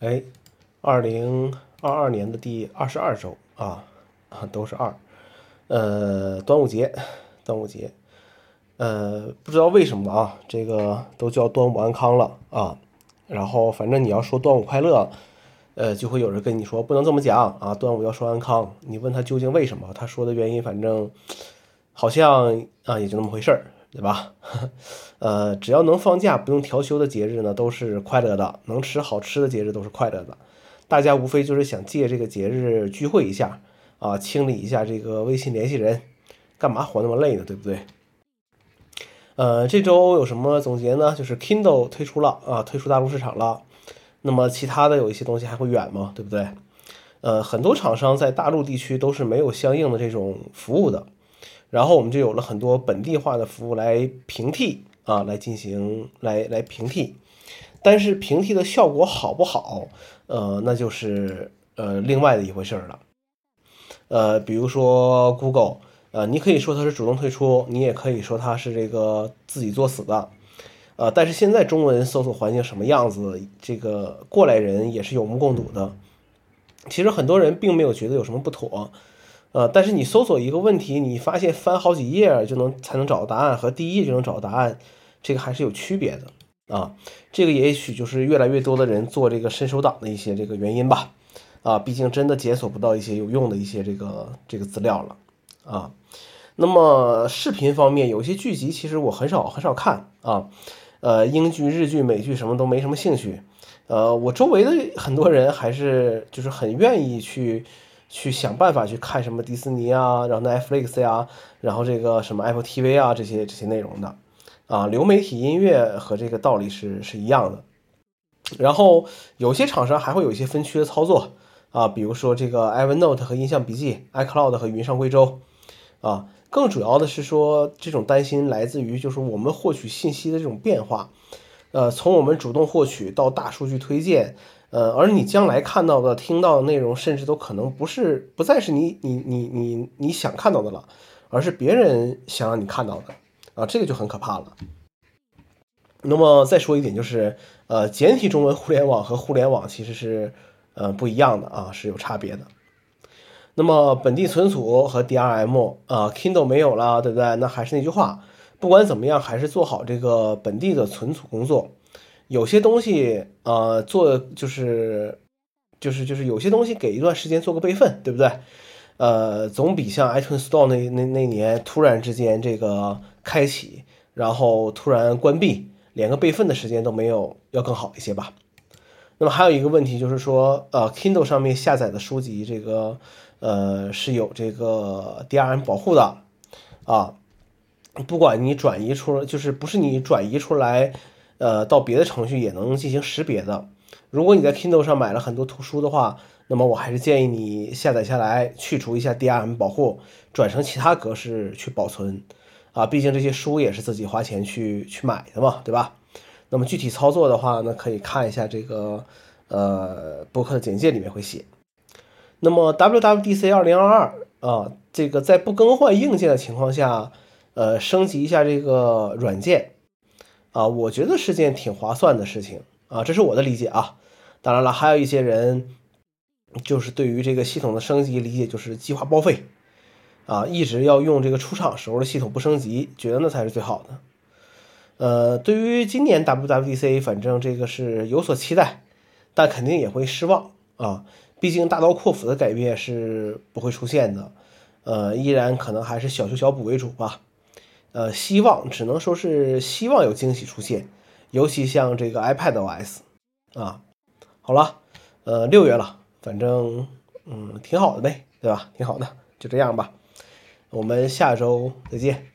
哎，二零二二年的第二十二周啊啊，都是二。呃，端午节，端午节，呃，不知道为什么啊，这个都叫端午安康了啊。然后反正你要说端午快乐，呃，就会有人跟你说不能这么讲啊，端午要说安康。你问他究竟为什么，他说的原因反正好像啊也就那么回事儿。对吧？呃，只要能放假不用调休的节日呢，都是快乐的；能吃好吃的节日都是快乐的。大家无非就是想借这个节日聚会一下啊，清理一下这个微信联系人，干嘛活那么累呢？对不对？呃，这周有什么总结呢？就是 Kindle 推出了啊，退出大陆市场了。那么其他的有一些东西还会远吗？对不对？呃，很多厂商在大陆地区都是没有相应的这种服务的。然后我们就有了很多本地化的服务来平替啊，来进行来来平替，但是平替的效果好不好，呃，那就是呃另外的一回事了。呃，比如说 Google，呃，你可以说它是主动退出，你也可以说它是这个自己作死的，呃，但是现在中文搜索环境什么样子，这个过来人也是有目共睹的。其实很多人并没有觉得有什么不妥。呃，但是你搜索一个问题，你发现翻好几页就能才能找到答案，和第一页就能找到答案，这个还是有区别的啊。这个也许就是越来越多的人做这个伸手党的一些这个原因吧。啊，毕竟真的检索不到一些有用的一些这个这个资料了啊。那么视频方面，有些剧集其实我很少很少看啊。呃，英剧、日剧、美剧什么都没什么兴趣。呃，我周围的很多人还是就是很愿意去。去想办法去看什么迪士尼啊，然后 Netflix 呀，然后这个什么 Apple TV 啊，这些这些内容的，啊，流媒体音乐和这个道理是是一样的。然后有些厂商还会有一些分区的操作啊，比如说这个 Evernote 和印象笔记，iCloud 和云上贵州，啊，更主要的是说这种担心来自于就是我们获取信息的这种变化，呃，从我们主动获取到大数据推荐。呃，而你将来看到的、听到的内容，甚至都可能不是，不再是你、你、你、你、你想看到的了，而是别人想让你看到的，啊，这个就很可怕了。那么再说一点，就是，呃，简体中文互联网和互联网其实是，呃，不一样的啊，是有差别的。那么本地存储和 DRM 啊，Kindle 没有了，对不对？那还是那句话，不管怎么样，还是做好这个本地的存储工作。有些东西，呃，做就是，就是就是有些东西给一段时间做个备份，对不对？呃，总比像 iTunes Store 那那那年突然之间这个开启，然后突然关闭，连个备份的时间都没有，要更好一些吧。那么还有一个问题就是说，呃，Kindle 上面下载的书籍，这个呃是有这个 DRM 保护的啊，不管你转移出，就是不是你转移出来。呃，到别的程序也能进行识别的。如果你在 Kindle 上买了很多图书的话，那么我还是建议你下载下来，去除一下 DRM 保护，转成其他格式去保存。啊，毕竟这些书也是自己花钱去去买的嘛，对吧？那么具体操作的话呢，可以看一下这个呃博客的简介里面会写。那么 WWDC 二零二二啊，这个在不更换硬件的情况下，呃，升级一下这个软件。啊，我觉得是件挺划算的事情啊，这是我的理解啊。当然了，还有一些人就是对于这个系统的升级理解就是计划报废啊，一直要用这个出厂时候的系统不升级，觉得那才是最好的。呃，对于今年 WWDC，反正这个是有所期待，但肯定也会失望啊。毕竟大刀阔斧的改变是不会出现的，呃，依然可能还是小修小补为主吧。呃，希望只能说是希望有惊喜出现，尤其像这个 iPad OS 啊，好了，呃，六月了，反正嗯，挺好的呗，对吧？挺好的，就这样吧，我们下周再见。